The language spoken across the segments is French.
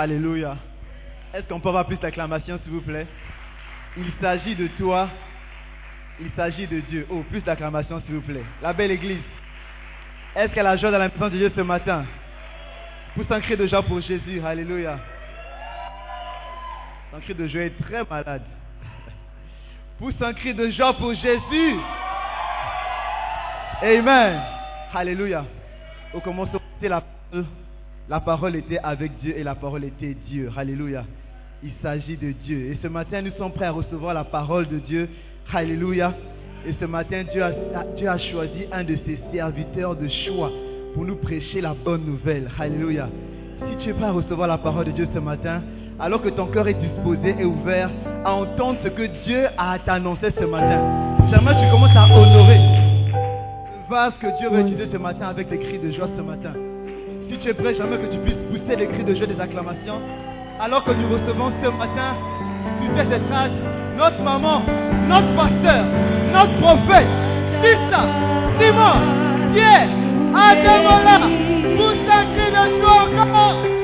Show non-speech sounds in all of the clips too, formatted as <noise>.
Alléluia. Est-ce qu'on peut avoir plus d'acclamation, s'il vous plaît? Il s'agit de toi. Il s'agit de Dieu. Oh, plus d'acclamation, s'il vous plaît. La belle église. Est-ce qu'elle a joie dans la maison de Dieu ce matin? Pousse un cri de joie pour Jésus. Alléluia. Un cri de joie est très malade. Pousse un cri de joie pour Jésus. Amen. Alléluia. Au commencement, la parole. La parole était avec Dieu et la parole était Dieu. Alléluia. Il s'agit de Dieu. Et ce matin, nous sommes prêts à recevoir la parole de Dieu. Alléluia. Et ce matin, Dieu a, choisi un de ses serviteurs de choix pour nous prêcher la bonne nouvelle. Alléluia. Si tu es prêt à recevoir la parole de Dieu ce matin, alors que ton cœur est disposé et ouvert à entendre ce que Dieu a t'annoncer ce matin, jamais tu commences à honorer le vase que Dieu veut utiliser ce matin avec des cris de joie ce matin. Si tu es prêt, jamais que tu puisses pousser les cris de joie des acclamations, alors que nous recevons ce matin, sur cette étage, notre maman, notre pasteur, notre prophète, Tissa, Simon, Pierre, Ademola, pousse un cri de joie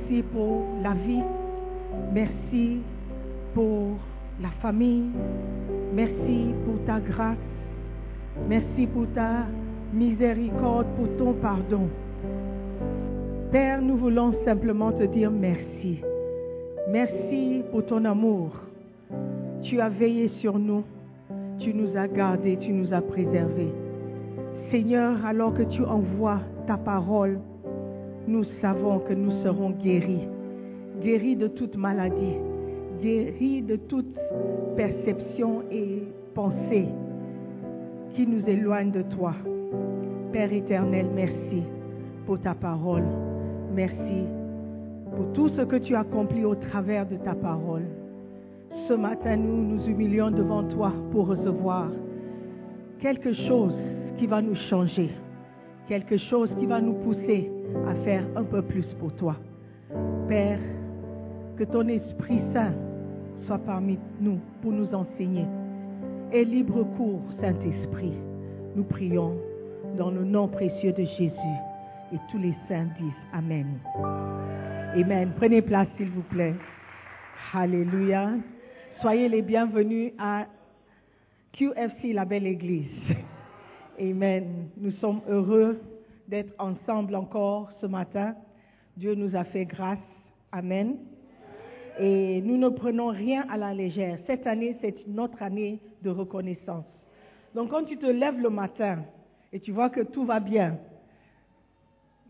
Merci pour la vie. Merci pour la famille. Merci pour ta grâce. Merci pour ta miséricorde, pour ton pardon. Père, nous voulons simplement te dire merci. Merci pour ton amour. Tu as veillé sur nous. Tu nous as gardés, tu nous as préservés. Seigneur, alors que tu envoies ta parole, nous savons que nous serons guéris. Guéris de toute maladie, guéris de toute perception et pensée qui nous éloigne de toi. Père éternel, merci pour ta parole. Merci pour tout ce que tu as accompli au travers de ta parole. Ce matin, nous nous humilions devant toi pour recevoir quelque chose qui va nous changer, quelque chose qui va nous pousser à faire un peu plus pour toi. Père, que ton Esprit Saint soit parmi nous pour nous enseigner. Et libre cours, Saint-Esprit, nous prions dans le nom précieux de Jésus. Et tous les saints disent Amen. Amen. Prenez place, s'il vous plaît. Alléluia. Soyez les bienvenus à QFC, la belle église. Amen. Nous sommes heureux d'être ensemble encore ce matin. Dieu nous a fait grâce. Amen. Et nous ne prenons rien à la légère. Cette année, c'est notre année de reconnaissance. Donc quand tu te lèves le matin et tu vois que tout va bien,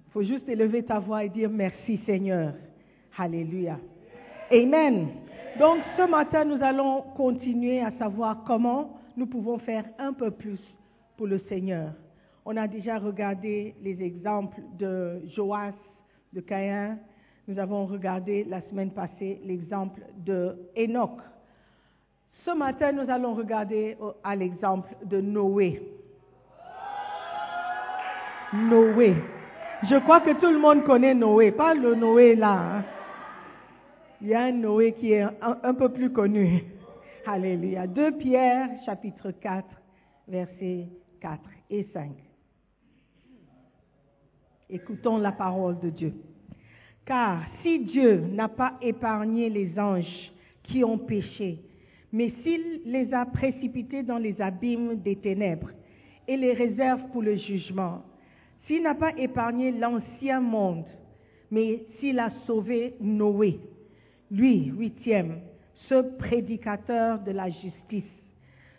il faut juste élever ta voix et dire merci Seigneur. Alléluia. Amen. Donc ce matin, nous allons continuer à savoir comment nous pouvons faire un peu plus pour le Seigneur. On a déjà regardé les exemples de Joas, de Caïn. Nous avons regardé la semaine passée l'exemple de Enoch. Ce matin, nous allons regarder euh, à l'exemple de Noé. Noé. Je crois que tout le monde connaît Noé, pas le Noé là. hein. Il y a un Noé qui est un, peu plus connu. Alléluia. 2 Pierre, chapitre 4, versets 4 et 5. Écoutons la parole de Dieu. Car si Dieu n'a pas épargné les anges qui ont péché, mais s'il les a précipités dans les abîmes des ténèbres et les réserve pour le jugement, s'il n'a pas épargné l'ancien monde, mais s'il a sauvé Noé, lui, huitième, ce prédicateur de la justice,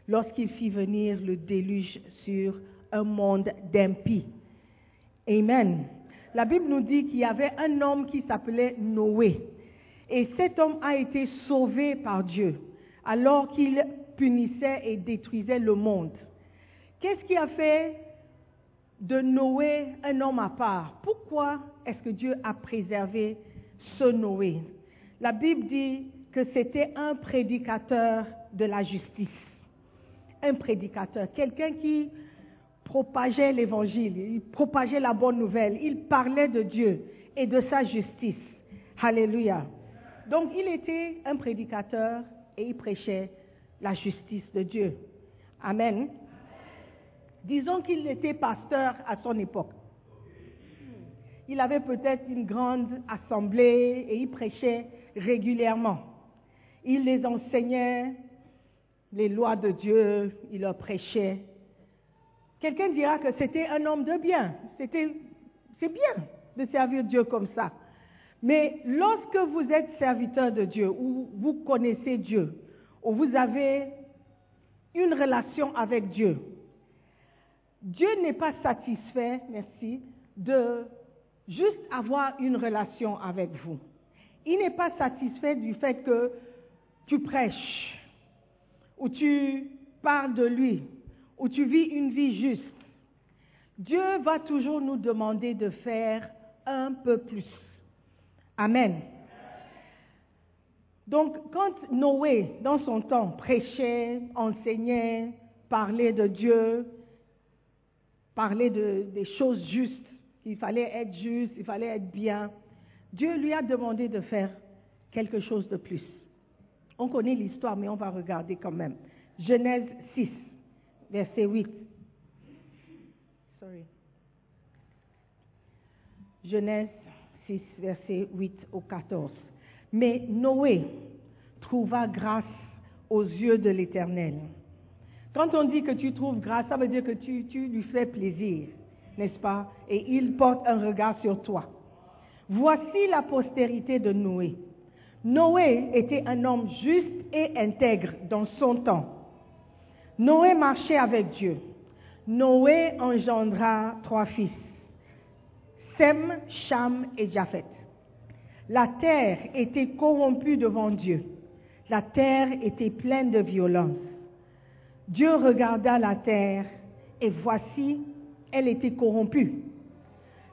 lorsqu'il fit venir le déluge sur un monde d'impies. Amen. La Bible nous dit qu'il y avait un homme qui s'appelait Noé. Et cet homme a été sauvé par Dieu alors qu'il punissait et détruisait le monde. Qu'est-ce qui a fait de Noé un homme à part? Pourquoi est-ce que Dieu a préservé ce Noé? La Bible dit que c'était un prédicateur de la justice. Un prédicateur, quelqu'un qui propageait l'évangile, il propageait la bonne nouvelle, il parlait de Dieu et de sa justice. Alléluia. Donc il était un prédicateur et il prêchait la justice de Dieu. Amen. Disons qu'il était pasteur à son époque. Il avait peut-être une grande assemblée et il prêchait régulièrement. Il les enseignait les lois de Dieu, il leur prêchait. Quelqu'un dira que c'était un homme de bien. C'était, c'est bien de servir Dieu comme ça. Mais lorsque vous êtes serviteur de Dieu, ou vous connaissez Dieu, ou vous avez une relation avec Dieu, Dieu n'est pas satisfait, merci, de juste avoir une relation avec vous. Il n'est pas satisfait du fait que tu prêches, ou tu parles de lui, ou tu vis une vie juste. Dieu va toujours nous demander de faire un peu plus. Amen. Donc, quand Noé, dans son temps, prêchait, enseignait, parlait de Dieu, parlait de, des choses justes, il fallait être juste, il fallait être bien, Dieu lui a demandé de faire quelque chose de plus. On connaît l'histoire, mais on va regarder quand même. Genèse 6, verset 8. Sorry. Genèse 6, verset 8 au 14. Mais Noé trouva grâce aux yeux de l'Éternel. Quand on dit que tu trouves grâce, ça veut dire que tu, tu lui fais plaisir, n'est-ce pas? Et il porte un regard sur toi. Voici la postérité de Noé. Noé était un homme juste et intègre dans son temps. Noé marchait avec Dieu. Noé engendra trois fils, Sem, Cham et Japhet. La terre était corrompue devant Dieu. La terre était pleine de violence. Dieu regarda la terre et voici, elle était corrompue,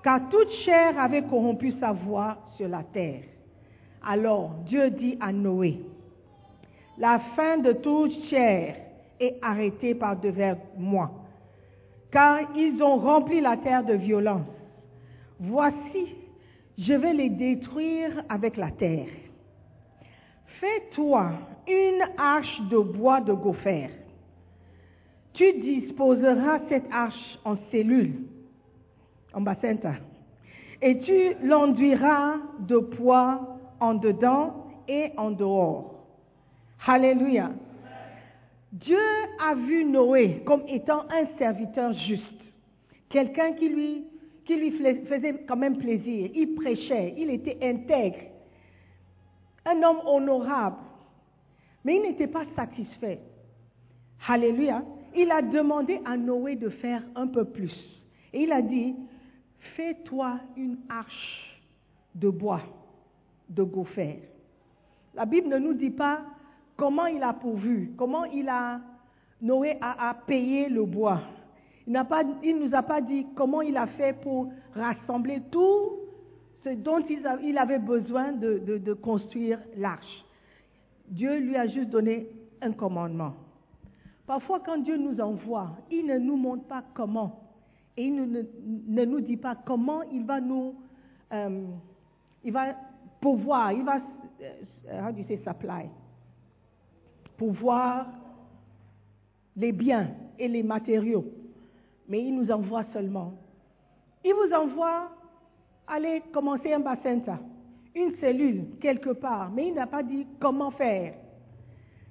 car toute chair avait corrompu sa voix sur la terre. Alors Dieu dit à Noé, la fin de toute chair est arrêtée par devers moi, car ils ont rempli la terre de violence. Voici, je vais les détruire avec la terre. Fais-toi une arche de bois de gopher. Tu disposeras cette arche en cellules, en et tu l'enduiras de poids en dedans et en dehors. Alléluia. Dieu a vu Noé comme étant un serviteur juste, quelqu'un qui lui, qui lui faisait quand même plaisir. Il prêchait, il était intègre, un homme honorable. Mais il n'était pas satisfait. Alléluia. Il a demandé à Noé de faire un peu plus. Et il a dit, fais-toi une arche de bois, de gopher. La Bible ne nous dit pas comment il a pourvu, comment il a, Noé a, payé le bois? Il ne nous a pas dit comment il a fait pour rassembler tout ce dont il, avait besoin de, construire l'arche. Dieu lui a juste donné un commandement. Parfois, quand Dieu nous envoie, il ne nous montre pas comment. Et il ne nous dit pas comment il va nous, euh, il va pouvoir, il va, euh, how do you say supply, pouvoir les biens et les matériaux. Mais il nous envoie seulement. Il vous envoie, allez commencer un bassin, une cellule quelque part, mais il n'a pas dit comment faire.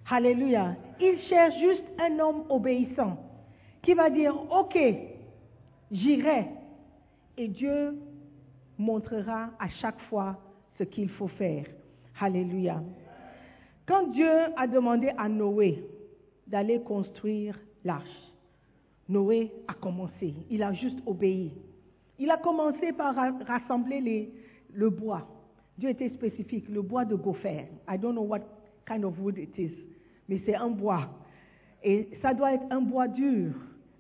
Alléluia. Il cherche juste un homme obéissant qui va dire, OK, j'irai. Et Dieu montrera à chaque fois ce qu'il faut faire. Alléluia. Quand Dieu a demandé à Noé d'aller construire l'arche, Noé a commencé. Il a juste obéi. Il a commencé par ra- rassembler le bois. Dieu était spécifique, le bois de gopher. I don't know what kind of wood it is, mais c'est un bois. Et ça doit être un bois dur,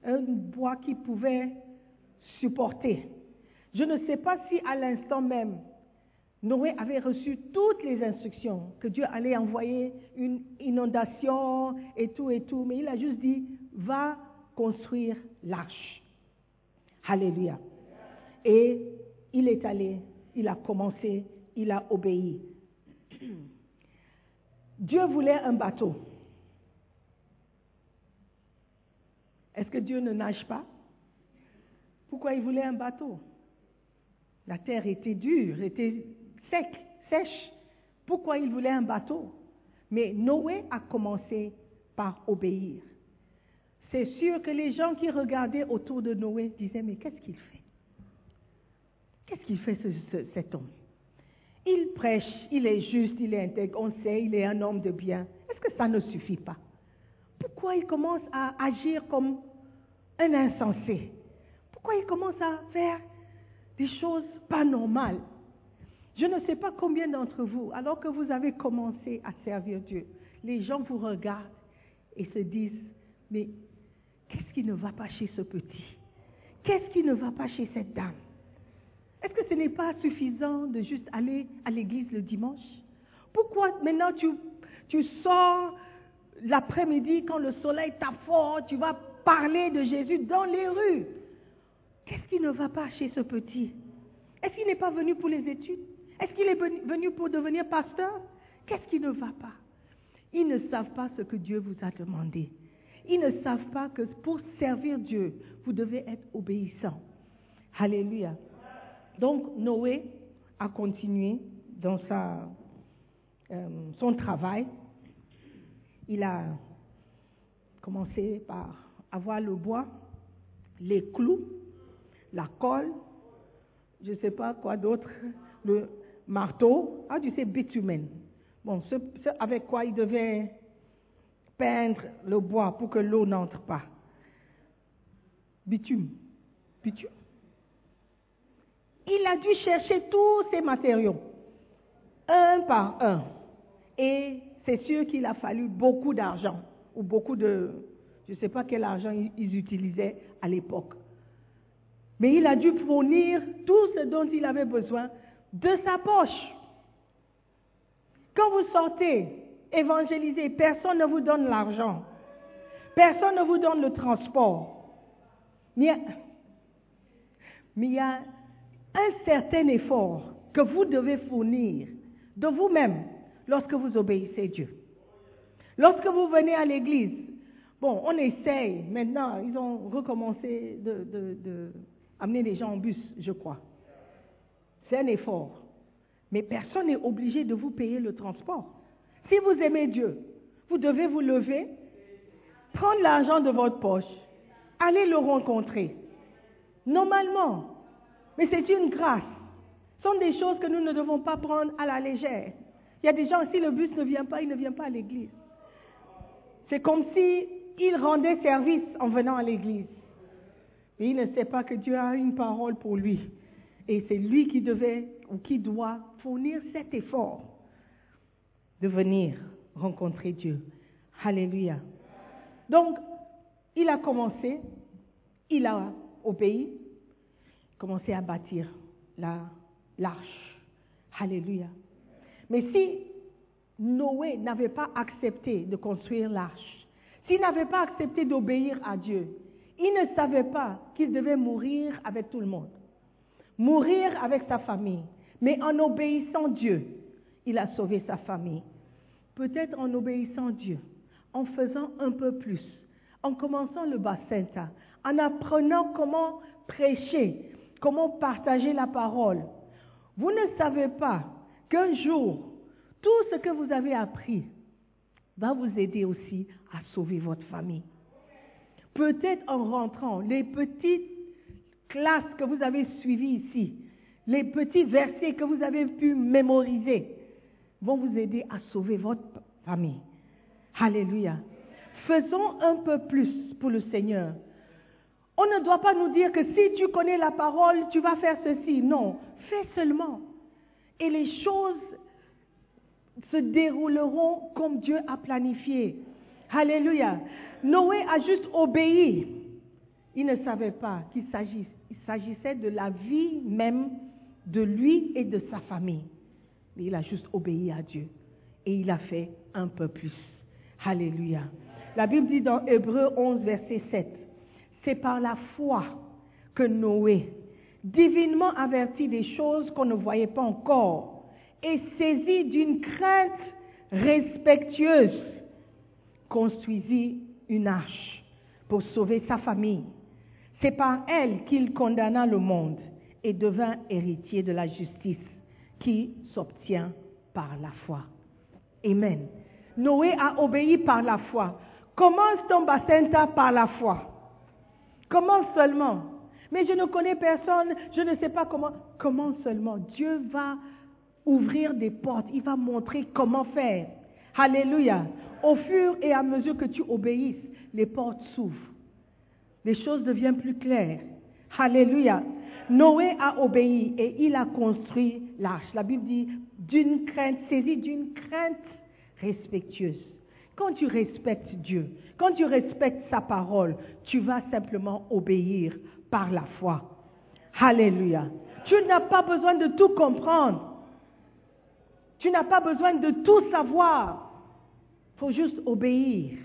un bois qui pouvait supporter. Je ne sais pas si à l'instant même, Noé avait reçu toutes les instructions, que Dieu allait envoyer une inondation et tout et tout, mais il a juste dit, va construire l'arche. Alléluia. Et il est allé, il a commencé, il a obéi. Dieu voulait un bateau. Est-ce que Dieu ne nage pas? Pourquoi il voulait un bateau? La terre était dure, était sec, sèche. Pourquoi il voulait un bateau? Mais Noé a commencé par obéir. C'est sûr que les gens qui regardaient autour de Noé disaient, mais qu'est-ce qu'il fait? Qu'est-ce qu'il fait ce- ce- cet homme? Il prêche, il est juste, il est intègre, on sait, il est un homme de bien. Est-ce que ça ne suffit pas? Pourquoi il commence à agir comme un insensé? Pourquoi il commence à faire des choses pas normales? Je ne sais pas combien d'entre vous, alors que vous avez commencé à servir Dieu, les gens vous regardent et se disent, mais qu'est-ce qui ne va pas chez ce petit? Qu'est-ce qui ne va pas chez cette dame? Est-ce que ce n'est pas suffisant de juste aller à l'église le dimanche? Pourquoi maintenant tu, tu sors l'après-midi quand le soleil tape tu vas parler de Jésus dans les rues? Qu'est-ce qui ne va pas chez ce petit? Est-ce qu'il n'est pas venu pour les études? Est-ce qu'il est venu- pour devenir pasteur? Qu'est-ce qui ne va pas? Ils ne savent pas ce que Dieu vous a demandé. Ils ne savent pas que pour servir Dieu, vous devez être obéissant. Alléluia. Donc Noé a continué dans sa, euh, son travail. Il a commencé par avoir le bois, les clous, la colle, je ne sais pas quoi d'autre, marteau, ah tu sais, bitumen. Bon, ce, ce avec quoi il devait peindre le bois pour que l'eau n'entre pas? Bitume. Bitume. Il a dû chercher tous ces matériaux, un par un. Et c'est sûr qu'il a fallu beaucoup d'argent, ou beaucoup de... Je ne sais pas quel argent ils utilisaient à l'époque. Mais il a dû fournir tout ce dont il avait besoin de sa poche. Quand vous sortez évangéliser, personne ne vous donne l'argent. Personne ne vous donne le transport. Mais il y a- un certain effort que vous devez fournir de vous-même lorsque vous obéissez Dieu. Lorsque vous venez à l'église, bon, on essaye. Maintenant, ils ont recommencé de- de amener les gens en bus, je crois. C'est un effort. Mais personne n'est obligé de vous payer le transport. Si vous aimez Dieu, vous devez vous lever, prendre l'argent de votre poche, aller le rencontrer. Normalement. Mais c'est une grâce. Ce sont des choses que nous ne devons pas prendre à la légère. Il y a des gens, si le bus ne vient pas, il ne vient pas à l'église. C'est comme si rendait service en venant à l'église. Mais il ne sait pas que Dieu a une parole pour lui. Et c'est lui qui devait ou qui doit fournir cet effort de venir rencontrer Dieu. Alléluia. Donc, il a commencé, il a obéi, commencé à bâtir la- l'arche. Alléluia. Mais si Noé n'avait pas accepté de construire l'arche, s'il n'avait pas accepté d'obéir à Dieu, il ne savait pas qu'il devait mourir avec tout le monde, mourir avec sa famille. Mais en obéissant Dieu, il a sauvé sa famille. Peut-être en obéissant Dieu, en faisant un peu plus, en commençant le bassin, en apprenant comment prêcher, comment partager la parole. Vous ne savez pas qu'un jour, tout ce que vous avez appris va vous aider aussi à sauver votre famille. Peut-être en rentrant, les petites classes que vous avez suivies ici, les petits versets que vous avez pu mémoriser vont vous aider à sauver votre famille. Alléluia. Faisons un peu plus pour le Seigneur. On ne doit pas nous dire que si tu connais la parole, tu vas faire ceci. Non, fais seulement. Et les choses se dérouleront comme Dieu a planifié. Alléluia. Noé a juste obéi. Il ne savait pas qu'il s'agissait de la vie même de lui et de sa famille. Il a juste obéi à Dieu. Et il a fait un peu plus. Alléluia. La Bible dit dans Hébreu 11, verset 7, c'est par la foi que Noé, divinement averti des choses qu'on ne voyait pas encore, et saisi d'une crainte respectueuse, construisit une arche pour sauver sa famille. C'est par elle qu'il condamna le monde et devint héritier de la justice qui s'obtient par la foi. Amen. Noé a obéi par la foi. Commence ton bassin par la foi. Commence seulement. Mais je ne connais personne, je ne sais pas comment. Commence seulement. Dieu va ouvrir des portes, il va montrer comment faire. Alléluia. Au fur et à mesure que tu obéisses, les portes s'ouvrent. Les choses deviennent plus claires. Alléluia. Noé a obéi et il a construit l'arche. La Bible dit d'une crainte, saisie d'une crainte respectueuse. Quand tu respectes Dieu, quand tu respectes sa parole, tu vas simplement obéir par la foi. Alléluia. Tu n'as pas besoin de tout comprendre. Tu n'as pas besoin de tout savoir. Il faut juste obéir.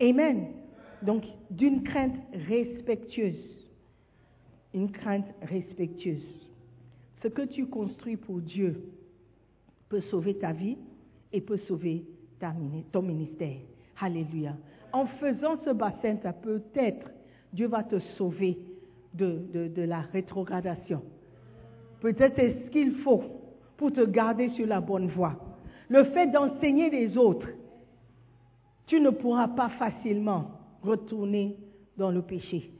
Amen. Donc, d'une crainte respectueuse une crainte respectueuse. Ce que tu construis pour Dieu peut sauver ta vie et peut sauver ton ministère. Alléluia. En faisant ce bassin, peut-être Dieu va te sauver de, la rétrogradation. Peut-être c'est ce qu'il faut pour te garder sur la bonne voie. Le fait d'enseigner les autres, tu ne pourras pas facilement retourner dans le péché.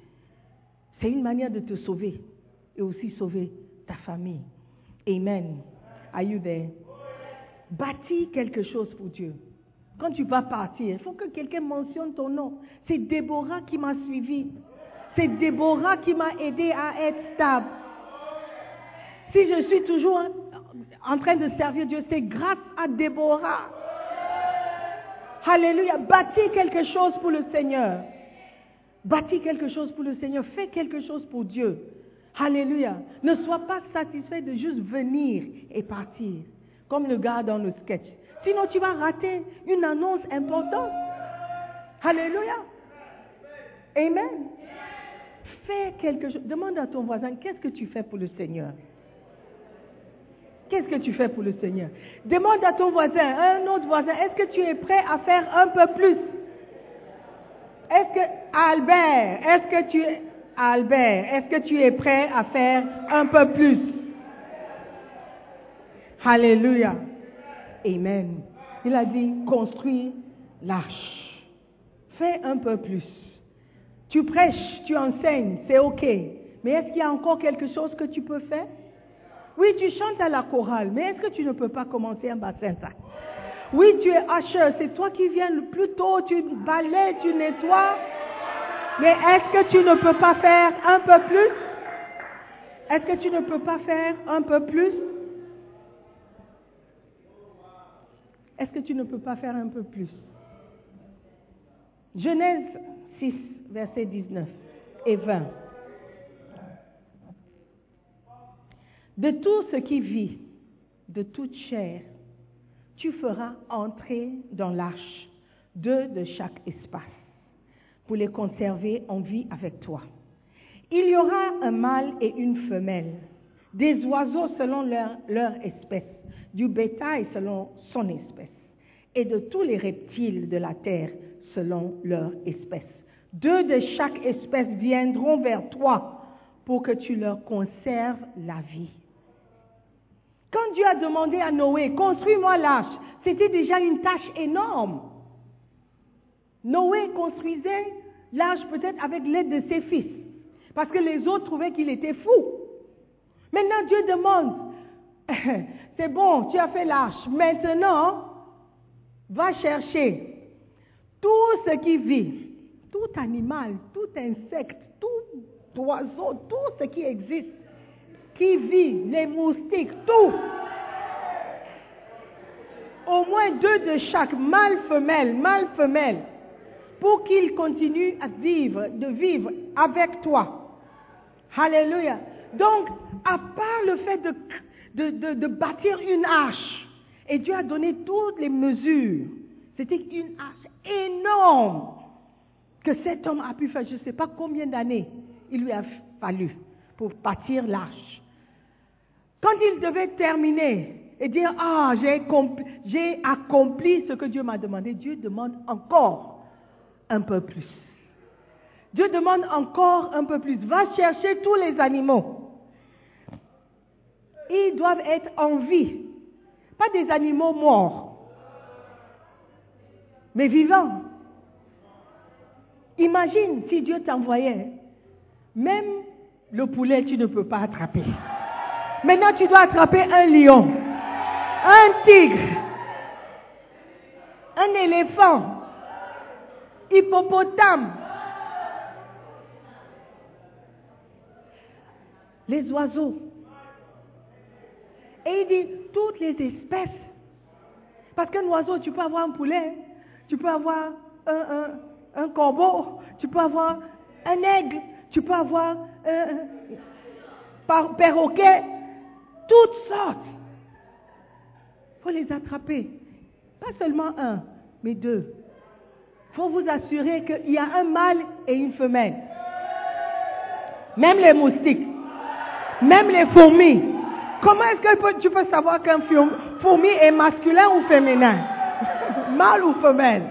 C'est une manière de te sauver et aussi sauver ta famille. Amen. Are you there? Bâtis quelque chose pour Dieu. Quand tu vas partir, il faut que quelqu'un mentionne ton nom. C'est Déborah qui m'a suivi. C'est Déborah qui m'a aidé à être stable. Si je suis toujours en train de servir Dieu, c'est grâce à Déborah. Alléluia. Bâtis quelque chose pour le Seigneur. Bâtis quelque chose pour le Seigneur. Fais quelque chose pour Dieu. Alléluia. Ne sois pas satisfait de juste venir et partir, comme le gars dans le sketch. Sinon, tu vas rater une annonce importante. Alléluia. Amen. Fais quelque chose. Demande à ton voisin, qu'est-ce que tu fais pour le Seigneur? Qu'est-ce que tu fais pour le Seigneur? Demande à ton voisin, un autre voisin, est-ce que tu es prêt à faire un peu plus? Est-ce que, Albert, est-ce que tu es, Albert, est-ce que tu es prêt à faire un peu plus? Alléluia. Amen. Il a dit, construis l'arche. Fais un peu plus. Tu prêches, tu enseignes, c'est ok. Mais est-ce qu'il y a encore quelque chose que tu peux faire? Oui, tu chantes à la chorale, mais est-ce que tu ne peux pas commencer un bassin oui, tu es usher, c'est toi qui viens le plus tôt, tu balais, tu nettoies. Mais est-ce que tu ne peux pas faire un peu plus? Est-ce que tu ne peux pas faire un peu plus? Est-ce que tu ne peux pas faire un peu plus? Genèse 6, verset 19 et 20. De tout ce qui vit, de toute chair, tu feras entrer dans l'arche deux de chaque espace pour les conserver en vie avec toi. Il y aura un mâle et une femelle, des oiseaux selon leur, leur espèce, du bétail selon son espèce, et de tous les reptiles de la terre selon leur espèce. Deux de chaque espèce viendront vers toi pour que tu leur conserves la vie. Dieu a demandé à Noé, construis-moi l'arche, c'était déjà une tâche énorme. Noé construisait l'arche peut-être avec l'aide de ses fils, parce que les autres trouvaient qu'il était fou. Maintenant, Dieu demande, <laughs> c'est bon, tu as fait l'arche. Maintenant, va chercher tout ce qui vit, tout animal, tout insecte, tout oiseau, tout ce qui existe, qui vit, les moustiques, tout. Au moins deux de chaque, mâle, femelle, mâle, femelle, pour qu'ils continuent à vivre, de vivre avec toi. Alléluia. Donc, à part le fait de, de, de, de bâtir une arche, et Dieu a donné toutes les mesures, c'était une arche énorme que cet homme a pu faire, je ne sais pas combien d'années il lui a fallu pour bâtir l'arche. Quand il devait terminer et dire, ah, j'ai accompli, ce que Dieu m'a demandé, Dieu demande encore un peu plus. Dieu demande encore un peu plus. Va chercher tous les animaux. Ils doivent être en vie, pas des animaux morts, mais vivants. Imagine si Dieu t'envoyait, même le poulet, tu ne peux pas attraper. Maintenant, tu dois attraper un lion, un tigre, un éléphant, hippopotame, les oiseaux. Et il dit toutes les espèces. Parce qu'un oiseau, tu peux avoir un poulet, tu peux avoir un, corbeau, tu peux avoir un aigle, tu peux avoir un perroquet, toutes sortes. Il faut les attraper. Pas seulement un, mais deux. Il faut vous assurer qu'il y a un mâle et une femelle. Même les moustiques, même les fourmis. Comment est-ce que tu peux savoir qu'un fourmi est masculin ou féminin? <laughs> Mâle ou femelle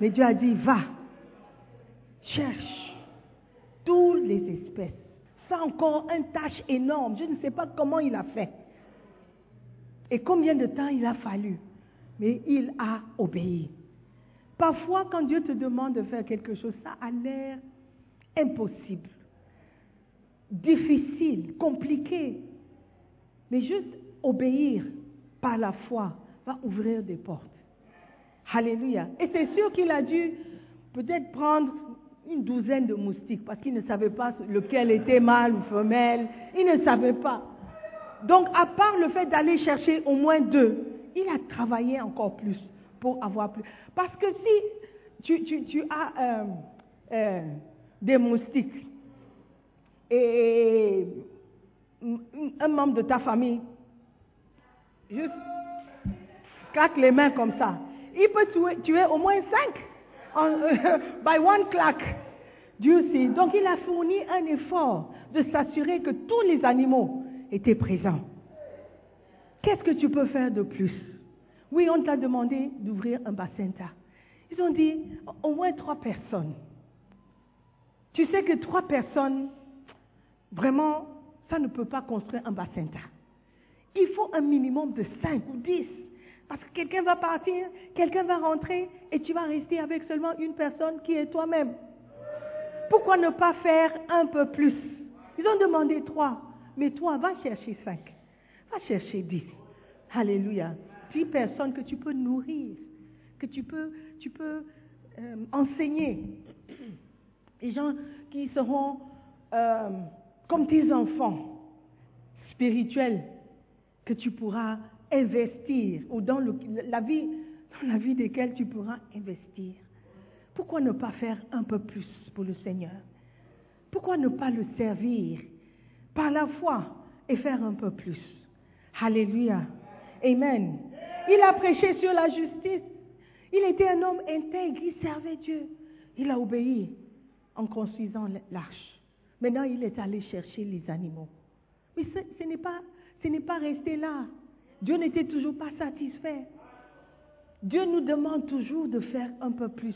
mais Dieu a dit, va, cherche toutes les espèces. C'est encore une tâche énorme. Je ne sais pas comment il a fait. Et combien de temps il a fallu. Mais il a obéi. Parfois, quand Dieu te demande de faire quelque chose, ça a l'air impossible, difficile, compliqué. Mais juste obéir par la foi va ouvrir des portes. Alléluia. Et c'est sûr qu'il a dû peut-être prendre une douzaine de moustiques parce qu'il ne savait pas lequel était mâle ou femelle. Il ne savait pas. Donc, à part le fait d'aller chercher au moins deux, il a travaillé encore plus pour avoir plus. Parce que si tu, as euh, euh, des moustiques et un membre de ta famille, juste claque les mains comme ça, il peut tuer, au moins cinq euh, <laughs> by one clack. Dieu sait. Donc il a fourni un effort de s'assurer que tous les animaux étaient présents. Qu'est-ce que tu peux faire de plus? Oui, on t'a demandé d'ouvrir un bassin Ils ont dit au moins trois personnes. Tu sais que trois personnes, vraiment, ça ne peut pas construire un bassin Il faut un minimum de cinq ou dix. Parce que quelqu'un va partir, quelqu'un va rentrer et tu vas rester avec seulement une personne qui est toi-même. Pourquoi ne pas faire un peu plus? Ils ont demandé trois, mais toi, va chercher cinq, va chercher dix. Alléluia. Dix personnes que tu peux nourrir, que tu peux, euh, enseigner. Des gens qui seront euh, comme tes enfants spirituels que tu pourras investir ou dans la, vie, dans la vie desquelles tu pourras investir. Pourquoi ne pas faire un peu plus pour le Seigneur? Pourquoi ne pas le servir par la foi et faire un peu plus? Alléluia. Amen. Il a prêché sur la justice. Il était un homme intègre, il servait Dieu. Il a obéi en construisant l'arche. Maintenant, il est allé chercher les animaux. Mais ce, ce n'est pas, ce n'est pas resté là. Dieu n'était toujours pas satisfait. Dieu nous demande toujours de faire un peu plus.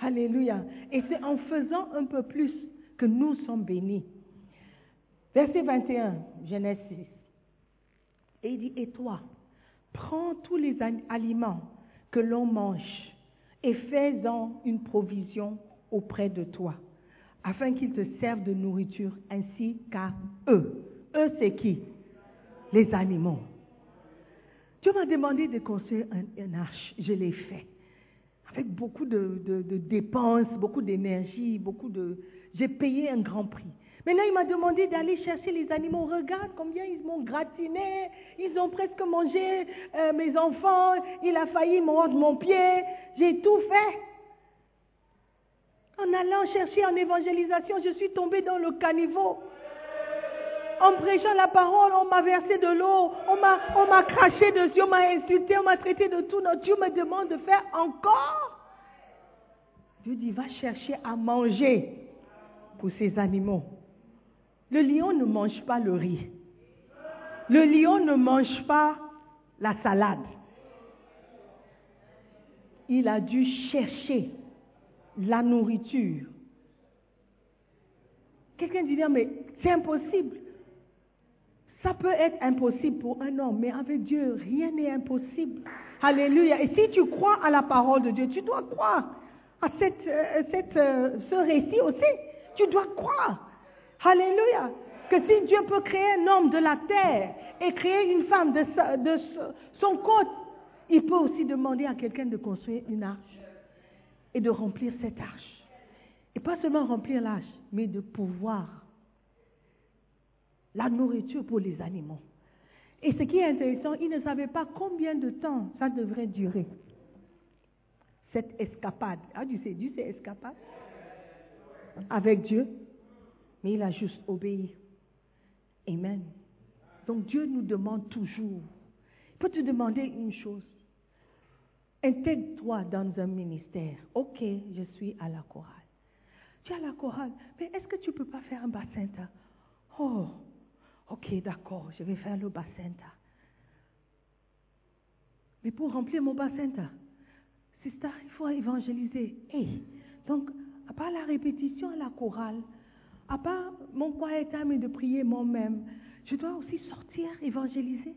Alléluia. Et c'est en faisant un peu plus que nous sommes bénis. Verset 21, Genèse 6. Et il dit, et toi, prends tous les aliments que l'on mange et fais-en une provision auprès de toi. afin qu'ils te servent de nourriture ainsi qu'à eux. Eux, c'est qui? Les animaux. Dieu m'a demandé de construire un, arche. Je l'ai fait. Avec beaucoup de dépenses, beaucoup d'énergie, beaucoup de... J'ai payé un grand prix. Maintenant, il m'a demandé d'aller chercher les animaux. Regarde combien ils m'ont gratiné. Ils ont presque mangé euh, mes enfants. Il a failli mordre mon pied. J'ai tout fait. En allant chercher en évangélisation, je suis tombée dans le caniveau. En prêchant la parole, on m'a versé de l'eau, on m'a, on m'a craché dessus, on m'a insulté, on m'a traité de tout. Non, Dieu me demande de faire encore. Dieu dit, va chercher à manger pour ces animaux. Le lion ne mange pas le riz. Le lion ne mange pas la salade. Il a dû chercher la nourriture. Quelqu'un dit, mais c'est impossible. Ça peut être impossible pour un homme, mais avec Dieu, rien n'est impossible. Alléluia. Et si tu crois à la parole de Dieu, tu dois croire à cette, euh, euh, ce récit aussi. Tu dois croire. Alléluia. Que si Dieu peut créer un homme de la terre et créer une femme de, son côte, il peut aussi demander à quelqu'un de construire une arche et de remplir cette arche. Et pas seulement remplir l'arche, mais de pouvoir la nourriture pour les animaux. Et ce qui est intéressant, il ne savait pas combien de temps ça devrait durer. Cette escapade. Ah, tu sais, Dieu c'est escapade avec Dieu, mais il a juste obéi. Amen. Donc Dieu nous demande toujours. Il peut te demander une chose. Intègre-toi dans un ministère. Ok, je suis à la chorale. Tu es à la chorale, mais est-ce que tu ne peux pas faire un bassin Oh, ok, d'accord, je vais faire le bassin Mais pour remplir mon bassin sister, il faut évangéliser. Hey, donc, à part la répétition à la chorale, à part mon quiet time de prier moi-même, je dois aussi sortir évangéliser.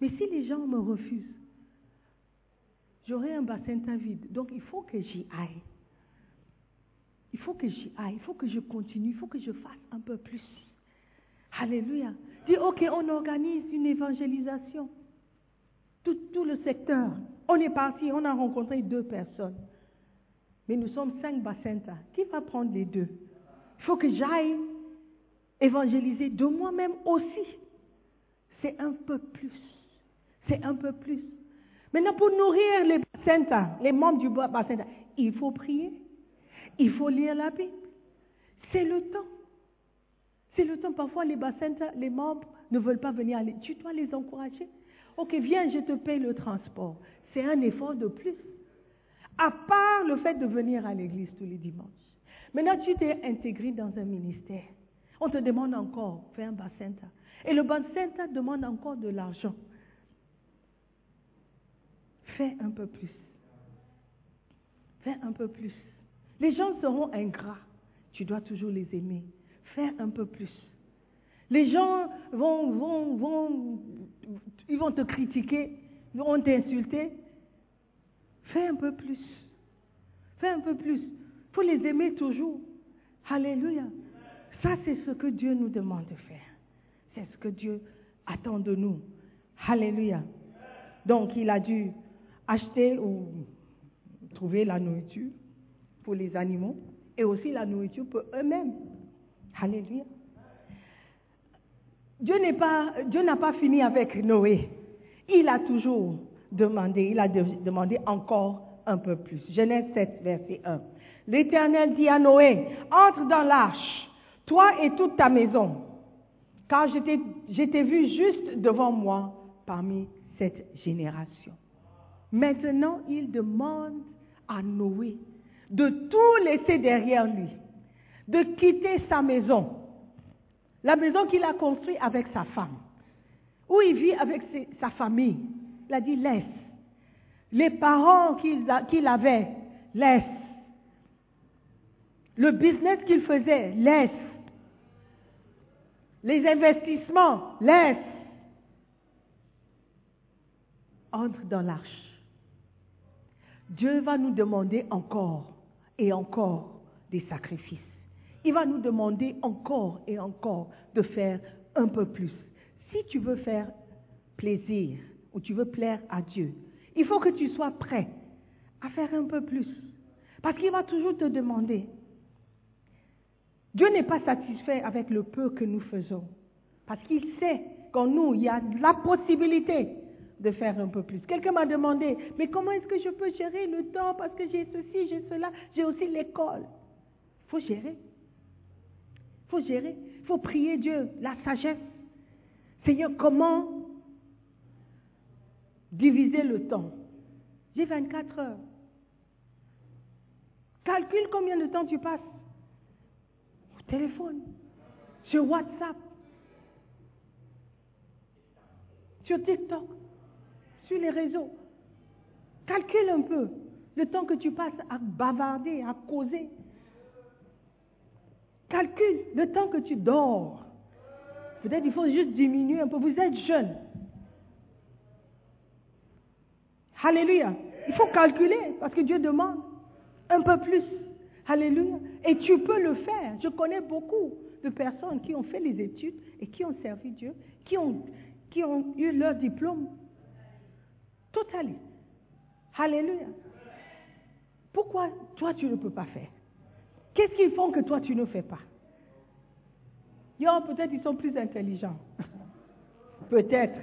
Mais si les gens me refusent, j'aurai un bassin vide. Donc, il faut que j'y aille. Il faut que j'y aille, il faut que je continue, il faut que je fasse un peu plus. Alléluia. Dis, ok, on organise une évangélisation. Tout, le secteur. On est parti, on a rencontré deux personnes. Mais nous sommes cinq bassins. Qui va prendre les deux? Il faut que j'aille évangéliser de moi-même aussi. C'est un peu plus. C'est un peu plus. Maintenant, pour nourrir les bassins, les membres du bassin, il faut prier. Il faut lire la Bible. C'est le temps. C'est le temps. Parfois, les bassins, les membres ne veulent pas venir aller. Tu dois les encourager. Ok, viens, je te paye le transport. C'est un effort de plus. À part le fait de venir à l'église tous les dimanches. Maintenant, tu t'es intégré dans un ministère. On te demande encore, fais un bassin. Et le bassin demande encore de l'argent. Fais un peu plus. Fais un peu plus. Les gens seront ingrats. Tu dois toujours les aimer. Fais un peu plus. Les gens vont, vont, vont, ils vont te critiquer, vont t'insulter. Fais un peu plus. Fais un peu plus. Il faut les aimer toujours. Alléluia. Ça, c'est ce que Dieu nous demande de faire. C'est ce que Dieu attend de nous. Alléluia. Donc, il a dû acheter ou trouver la nourriture pour les animaux et aussi la nourriture pour eux-mêmes. Alléluia. Dieu n'a pas fini avec Noé. Il a toujours demandé, il a de- demandé encore un peu plus. Genèse 7, verset 1. L'Éternel dit à Noé, entre dans l'arche, toi et toute ta maison, car t'ai vu juste devant moi parmi cette génération. Maintenant, il demande à Noé de tout laisser derrière lui, de quitter sa maison, la maison qu'il a construite avec sa femme, où il vit avec sa famille. Il a dit laisse. Les parents qu'il avait, laisse. Le business qu'il faisait, laisse. Les investissements, laisse. Entre dans l'arche. Dieu va nous demander encore et encore des sacrifices. Il va nous demander encore et encore de faire un peu plus. Si tu veux faire plaisir ou tu veux plaire à Dieu, il faut que tu sois prêt à faire un peu plus. Parce qu'il va toujours te demander. Dieu n'est pas satisfait avec le peu que nous faisons. Parce qu'il sait qu'en nous, il y a la possibilité de faire un peu plus. Quelqu'un m'a demandé, mais comment est-ce que je peux gérer le temps parce que j'ai ceci, j'ai cela, j'ai aussi l'école? Il faut gérer. Il faut gérer. Il faut prier Dieu, la sagesse. Seigneur, comment diviser le temps J'ai 24 heures. Calcule combien de temps tu passes au téléphone, sur WhatsApp, sur TikTok, sur les réseaux. Calcule un peu le temps que tu passes à bavarder, à causer. Calcule le temps que tu dors. Peut-être il faut juste diminuer un peu. Vous êtes jeune. Alléluia. Il faut calculer parce que Dieu demande un peu plus. Alléluia. Et tu peux le faire. Je connais beaucoup de personnes qui ont fait les études et qui ont servi Dieu, qui ont, eu leur diplôme. Totalement. Alléluia. Pourquoi toi tu ne peux pas faire? Qu'est-ce qu'ils font que toi tu ne fais pas? Peut-être ils sont plus intelligents. <laughs> peut-être.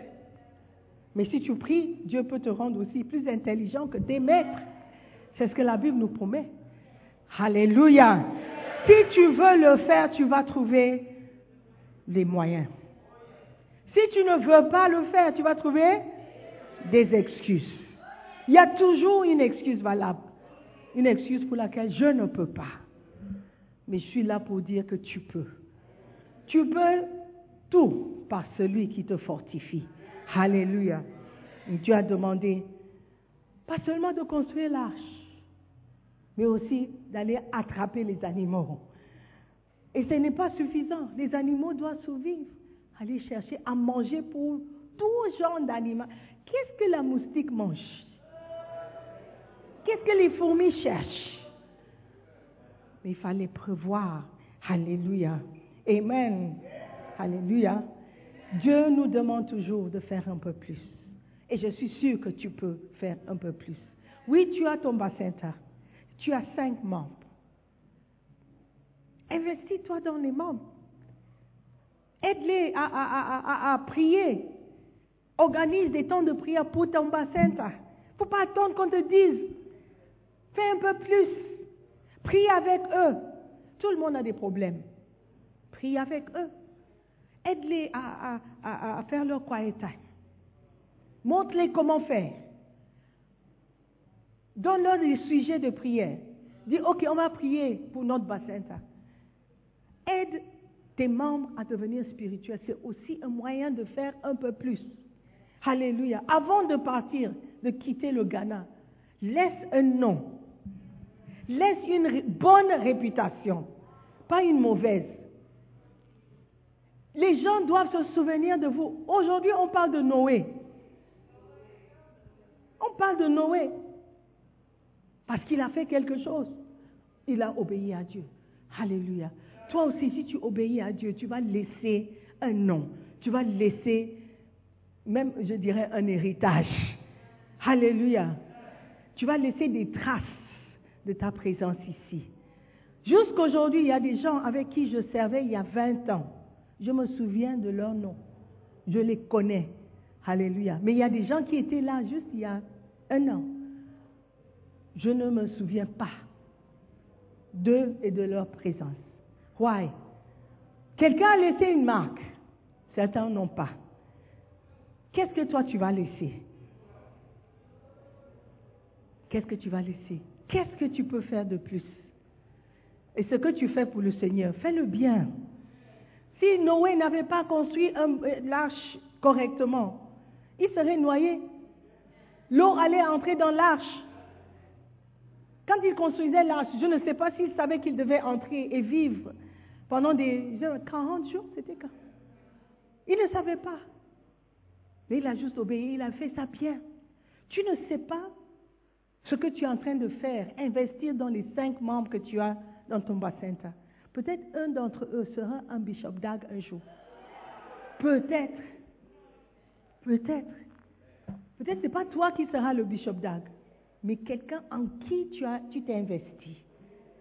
Mais si tu pries, Dieu peut te rendre aussi plus intelligent que tes maîtres. C'est ce que la Bible nous promet. Alléluia. Si tu veux le faire, tu vas trouver les moyens. Si tu ne veux pas le faire, tu vas trouver des excuses. Il y a toujours une excuse valable. Une excuse pour laquelle je ne peux pas. Mais je suis là pour dire que tu peux. Tu peux tout par celui qui te fortifie. Alléluia. Dieu a demandé pas seulement de construire l'arche, mais aussi d'aller attraper les animaux. Et ce n'est pas suffisant. Les animaux doivent survivre. Aller chercher à manger pour tout genre d'animaux. Qu'est-ce que la moustique mange? Qu'est-ce que les fourmis cherchent? Il fallait prévoir. Alléluia. Amen. Alléluia. Dieu nous demande toujours de faire un peu plus. Et je suis sûre que tu peux faire un peu plus. Oui, tu as ton bassin Tu as cinq membres. Investis-toi dans les membres. Aide-les à, prier. Organise des temps de prière pour ton ne faut pas attendre qu'on te dise. Fais un peu plus. Prie avec eux. Tout le monde a des problèmes. Prie avec eux. Aide-les à, faire leur quiet time. Montre-les comment faire. Donne-leur des sujets de prière. Dis, OK, on va prier pour notre bassin. Aide tes membres à devenir spirituels. C'est aussi un moyen de faire un peu plus. Alléluia. Avant de partir, de quitter le Ghana, laisse un nom. Laisse une bonne réputation, pas une mauvaise. Les gens doivent se souvenir de vous. Aujourd'hui, on parle de Noé. On parle de Noé. Parce qu'il a fait quelque chose. Il a obéi à Dieu. Alléluia. Toi aussi, si tu obéis à Dieu, tu vas laisser un nom. Tu vas laisser, même, je dirais, un héritage. Alléluia. Tu vas laisser des traces de ta présence ici. Jusqu'aujourd'hui, il y a des gens avec qui je servais il y a 20 ans. Je me souviens de leur nom. Je les connais. Alléluia. Mais il y a des gens qui étaient là juste il y a un an. Je ne me souviens pas d'eux et de leur présence. Why? Quelqu'un a laissé une marque. Certains n'ont pas. Qu'est-ce que toi tu vas laisser? Qu'est-ce que tu vas laisser? Qu'est-ce que tu peux faire de plus? Et ce que tu fais pour le Seigneur, fais-le bien. Si Noé n'avait pas construit euh, l'arche correctement, il serait noyé. L'eau allait entrer dans l'arche. Quand il construisait l'arche, je ne sais pas s'il savait qu'il devait entrer et vivre pendant des 40 jours, c'était quand? Il ne savait pas. Mais il a juste obéi, il a fait ça bien. Tu ne sais pas ce que tu es en train de faire, investir dans les cinq membres que tu as dans ton bassin. Peut-être un d'entre eux sera un bishop dag un jour. Peut-être. Peut-être. Peut-être ce n'est pas toi qui seras le bishop dag, mais quelqu'un en qui tu as, tu t'es investi.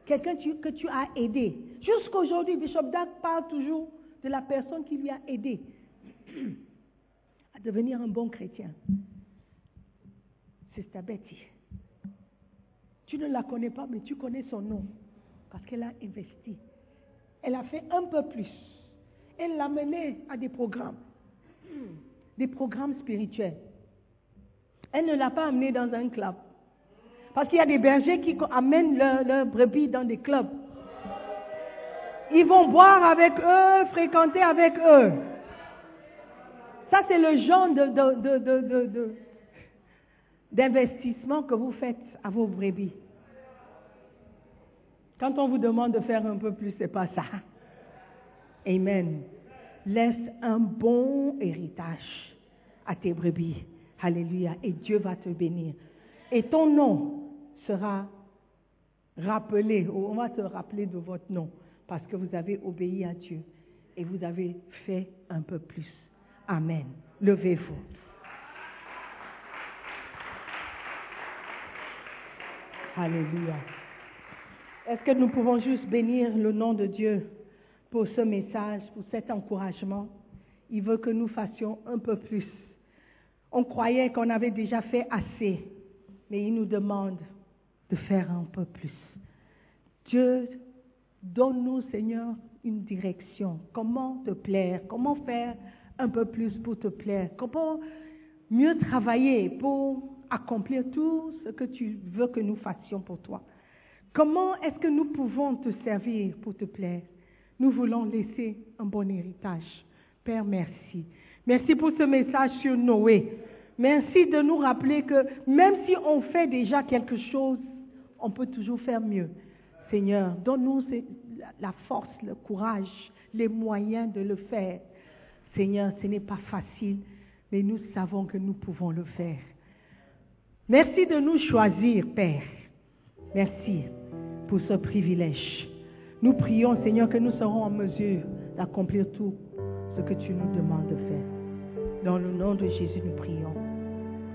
Quelqu'un que tu as aidé. Jusqu'aujourd'hui, Bishop Dag parle toujours de la personne qui lui a aidé <clears throat> à devenir un bon chrétien. C'est ta Betty. Tu ne la connais pas, mais tu connais son nom. Parce qu'elle a investi. Elle a fait un peu plus. Elle l'a mené à des programmes. Des programmes spirituels. Elle ne l'a pas amené dans un club. Parce qu'il y a des bergers qui amènent leurs leur brebis dans des clubs. Ils vont boire avec eux, fréquenter avec eux. Ça, c'est le genre de- d'investissement que vous faites à vos brebis. Quand on vous demande de faire un peu plus, c'est pas ça. Amen. Laisse un bon héritage à tes brebis. Alléluia. Et Dieu va te bénir. Et ton nom sera rappelé, on va se rappeler de votre nom, parce que vous avez obéi à Dieu et vous avez fait un peu plus. Amen. Levez-vous. Alléluia. Est-ce que nous pouvons juste bénir le nom de Dieu pour ce message, pour cet encouragement? Il veut que nous fassions un peu plus. On croyait qu'on avait déjà fait assez, mais il nous demande de faire un peu plus. Dieu, donne-nous, Seigneur, une direction. Comment te plaire? Comment faire un peu plus pour te plaire? Comment mieux travailler pour accomplir tout ce que tu veux que nous fassions pour toi Comment est-ce que nous pouvons te servir pour te plaire? Nous voulons laisser un bon héritage. Père, merci. Merci pour ce message sur Noé. Merci de nous rappeler que même si on fait déjà quelque chose, on peut toujours faire mieux. Seigneur, donne-nous la force, le courage, les moyens de le faire. Seigneur, ce n'est pas facile, mais nous savons que nous pouvons le faire. Merci de nous choisir, Père. Merci pour ce privilège. Nous prions, Seigneur, que nous serons en mesure d'accomplir tout ce que tu nous demandes de faire. Dans le nom de Jésus, nous prions.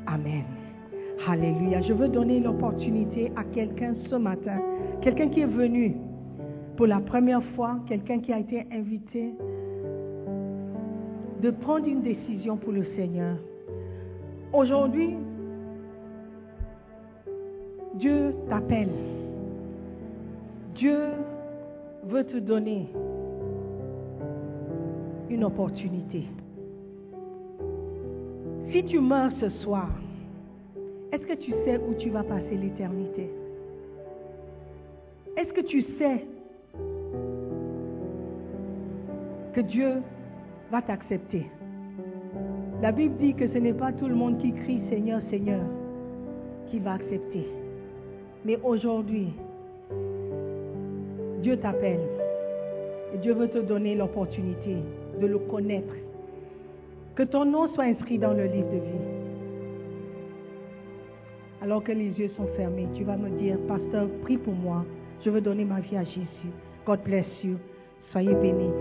Amen. Alléluia. Je veux donner l'opportunité à quelqu'un ce matin, quelqu'un qui est venu pour la première fois, quelqu'un qui a été invité, de prendre une décision pour le Seigneur. Aujourd'hui, Dieu t'appelle. Dieu veut te donner une opportunité. Si tu meurs ce soir, est-ce que tu sais où tu vas passer l'éternité? Est-ce que tu sais que Dieu va t'accepter? La Bible dit que ce n'est pas tout le monde qui crie Seigneur, Seigneur qui va accepter. Mais aujourd'hui, Dieu t'appelle et Dieu veut te donner l'opportunité de le connaître. Que ton nom soit inscrit dans le livre de vie. Alors que les yeux sont fermés, tu vas me dire, Pasteur, prie pour moi. Je veux donner ma vie à Jésus. God bless you. Soyez bénis.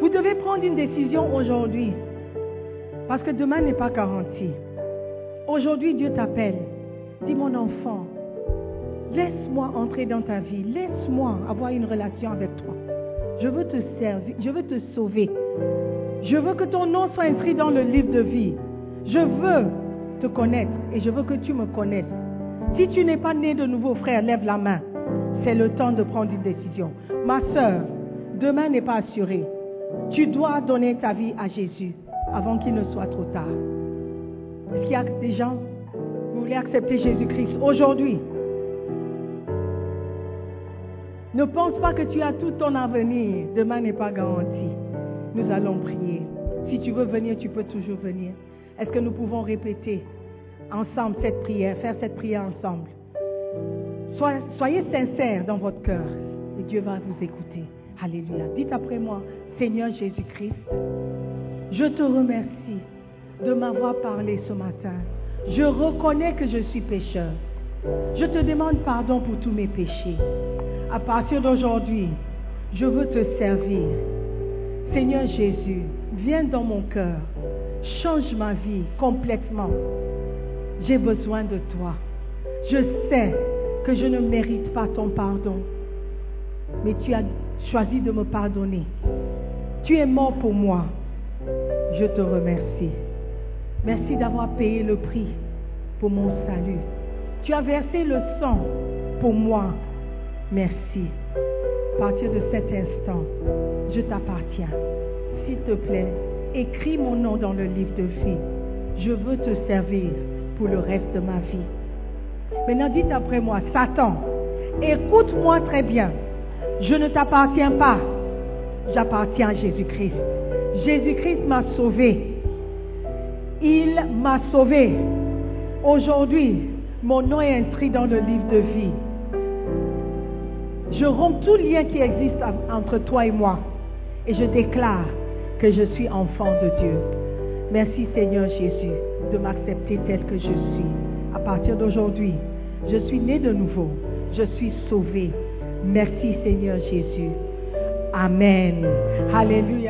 Vous devez prendre une décision aujourd'hui. Parce que demain n'est pas garanti. Aujourd'hui, Dieu t'appelle. Dis mon enfant, laisse-moi entrer dans ta vie. Laisse-moi avoir une relation avec toi. Je veux te servir. Je veux te sauver. Je veux que ton nom soit inscrit dans le livre de vie. Je veux te connaître et je veux que tu me connaisses. Si tu n'es pas né de nouveau, frère, lève la main. C'est le temps de prendre une décision. Ma soeur, demain n'est pas assuré. Tu dois donner ta vie à Jésus avant qu'il ne soit trop tard. Est-ce qu'il y a des gens, vous voulez accepter Jésus-Christ aujourd'hui? Ne pense pas que tu as tout ton avenir. Demain n'est pas garanti. Nous allons prier. Si tu veux venir, tu peux toujours venir. Est-ce que nous pouvons répéter ensemble cette prière, faire cette prière ensemble? Soyez, sincères dans votre cœur et Dieu va vous écouter. Alléluia. Dites après moi, Seigneur Jésus-Christ, je te remercie de m'avoir parlé ce matin. Je reconnais que je suis pécheur. Je te demande pardon pour tous mes péchés. À partir d'aujourd'hui, Je veux te servir. Seigneur Jésus, viens dans mon cœur. Change ma vie complètement. J'ai besoin de toi. Je sais que je ne mérite pas ton pardon, mais tu as choisi de me pardonner. Tu es mort pour moi. Je te remercie. Merci d'avoir payé le prix pour mon salut. Tu as versé le sang pour moi. Merci. À partir de cet instant, je t'appartiens. S'il te plaît, écris mon nom dans le livre de vie. Je veux te servir pour le reste de ma vie. Maintenant, dites après moi, Satan, écoute-moi très bien. Je ne t'appartiens pas. J'appartiens à Jésus-Christ. Jésus-Christ m'a sauvé. Il m'a sauvé. Aujourd'hui, mon nom est inscrit dans le livre de vie. Je romps tout lien qui existe entre toi et moi. Et je déclare que je suis enfant de Dieu. Merci Seigneur Jésus de m'accepter tel que je suis. À partir d'aujourd'hui, je suis né de nouveau. Je suis sauvé. Merci Seigneur Jésus. Amen. Alléluia.